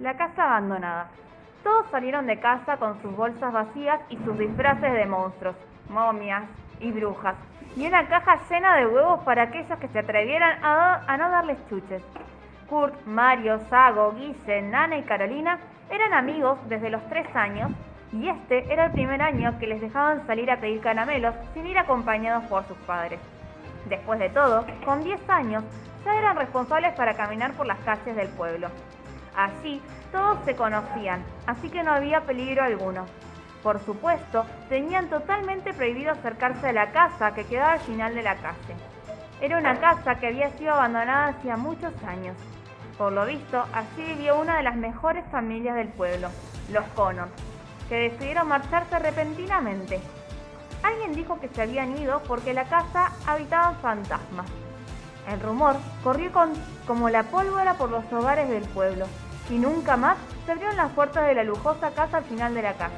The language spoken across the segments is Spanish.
la casa abandonada. Todos salieron de casa con sus bolsas vacías y sus disfraces de monstruos, momias y brujas, y una caja llena de huevos para aquellos que se atrevieran a, no darles chuches. Kurt, Mario, Sago, Guille, Nana y Carolina eran amigos desde los tres años y este era el primer año que les dejaban salir a pedir caramelos sin ir acompañados por sus padres. Después de todo, con 10 años, ya eran responsables para caminar por las calles del pueblo. Allí todos se conocían, así que no había peligro alguno. Por supuesto, tenían totalmente prohibido acercarse a la casa que quedaba al final de la calle. Era una casa que había sido abandonada hacía muchos años. Por lo visto, allí vivió una de las mejores familias del pueblo, los Connors, que decidieron marcharse repentinamente. Alguien dijo que se habían ido porque la casa habitaban fantasmas. El rumor corrió como la pólvora por los hogares del pueblo y nunca más se abrieron las puertas de la lujosa casa al final de la calle.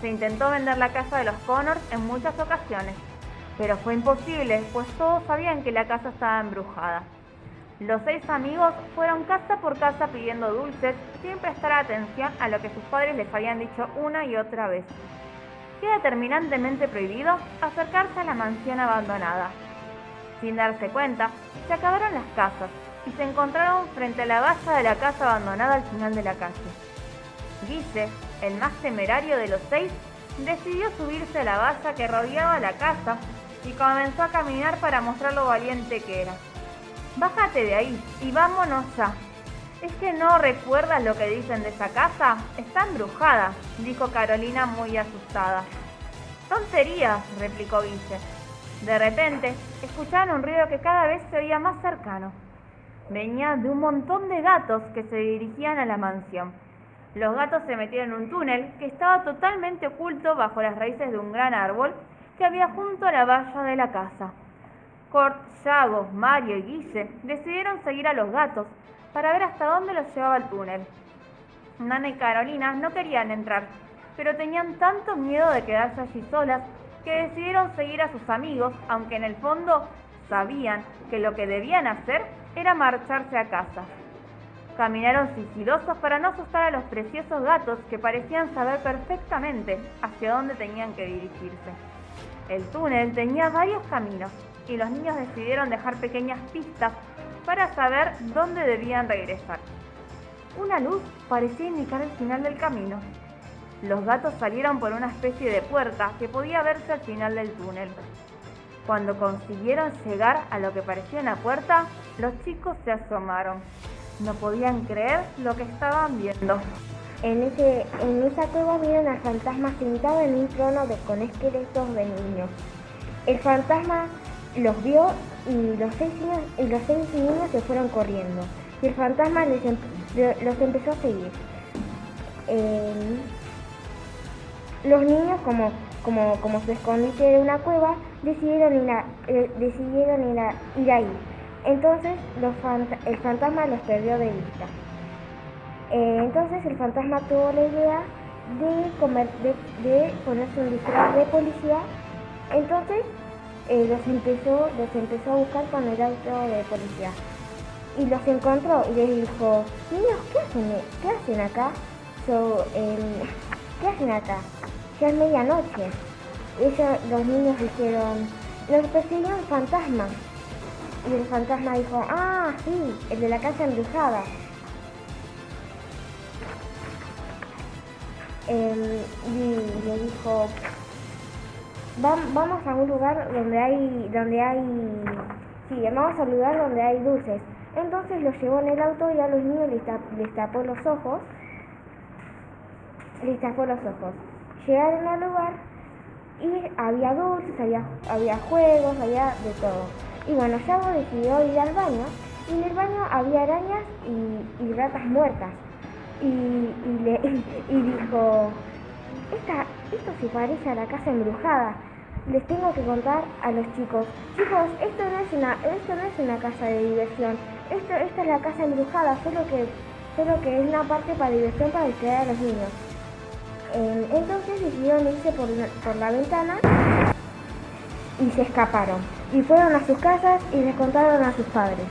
Se intentó vender la casa de los Connors en muchas ocasiones, pero fue imposible, pues todos sabían que la casa estaba embrujada. Los seis amigos fueron casa por casa pidiendo dulces sin prestar atención a lo que sus padres les habían dicho una y otra vez. Queda terminantemente prohibido acercarse a la mansión abandonada. Sin darse cuenta, se acabaron las casas y se encontraron frente a la valla de la casa abandonada al final de la calle. Guille, el más temerario de los seis, decidió subirse a la valla que rodeaba la casa y comenzó a caminar para mostrar lo valiente que era. Bájate de ahí y vámonos ya. ¿Es que no recuerdas lo que dicen de esa casa? Está embrujada, dijo Carolina muy asustada. Tonterías, replicó Guille. De repente, escucharon un ruido que cada vez se oía más cercano. Venía de un montón de gatos que se dirigían a la mansión. Los gatos se metieron en un túnel que estaba totalmente oculto bajo las raíces de un gran árbol que había junto a la valla de la casa. Kurt, Yago, Mario y Guille decidieron seguir a los gatos para ver hasta dónde los llevaba el túnel. Nana y Carolina no querían entrar, pero tenían tanto miedo de quedarse allí solas que decidieron seguir a sus amigos, aunque en el fondo sabían que lo que debían hacer era marcharse a casa. Caminaron sigilosos para no asustar a los preciosos gatos que parecían saber perfectamente hacia dónde tenían que dirigirse. El túnel tenía varios caminos y los niños decidieron dejar pequeñas pistas para saber dónde debían regresar. Una luz parecía indicar el final del camino. Los gatos salieron por una especie de puerta que podía verse al final del túnel. Cuando consiguieron llegar a lo que parecía una puerta, los chicos se asomaron. No podían creer lo que estaban viendo. En, ese, en esa cueva vieron al fantasma sentado en un trono de, con esqueletos de niños. El fantasma los vio y los seis niños, los seis niños se fueron corriendo. Y el fantasma les, los empezó a seguir. Eh, los niños, como, como, como su escondite de una cueva, decidieron ir, a, eh, decidieron ir, a, ir ahí. Entonces los el fantasma los perdió de vista. Eh, entonces el fantasma tuvo la idea de, comer, de, de ponerse un disfraz de policía. Entonces eh, los, empezó, a buscar con el auto de policía. Y los encontró y les dijo, niños, ¿qué hacen, qué hacen acá? So, ¿Qué hacen acá? Ya es medianoche. Ellos, los niños dijeron, los persiguió un fantasma. Y el fantasma dijo, ah, sí, el de la casa embrujada. Y le dijo, vamos a un lugar donde hay, donde hay, sí, vamos al lugar donde hay dulces. Entonces los llevó en el auto y a los niños les, tapó los ojos, les tapó los ojos. Llegaron al lugar y había dulces, había, había juegos, había de todo. Y bueno, Yago decidió ir al baño y en el baño había arañas y, ratas muertas. Y, y, le, y dijo, esta, esto se parece a la casa embrujada. Les tengo que contar a los chicos. Chicos, esto no es una, esto no es una casa de diversión. Esto, esta es la casa embrujada, solo que, solo que es una parte para diversión para distraer a los niños. Eh, entonces decidieron irse por, por la ventana y se escaparon. Y fueron a sus casas y les contaron a sus padres.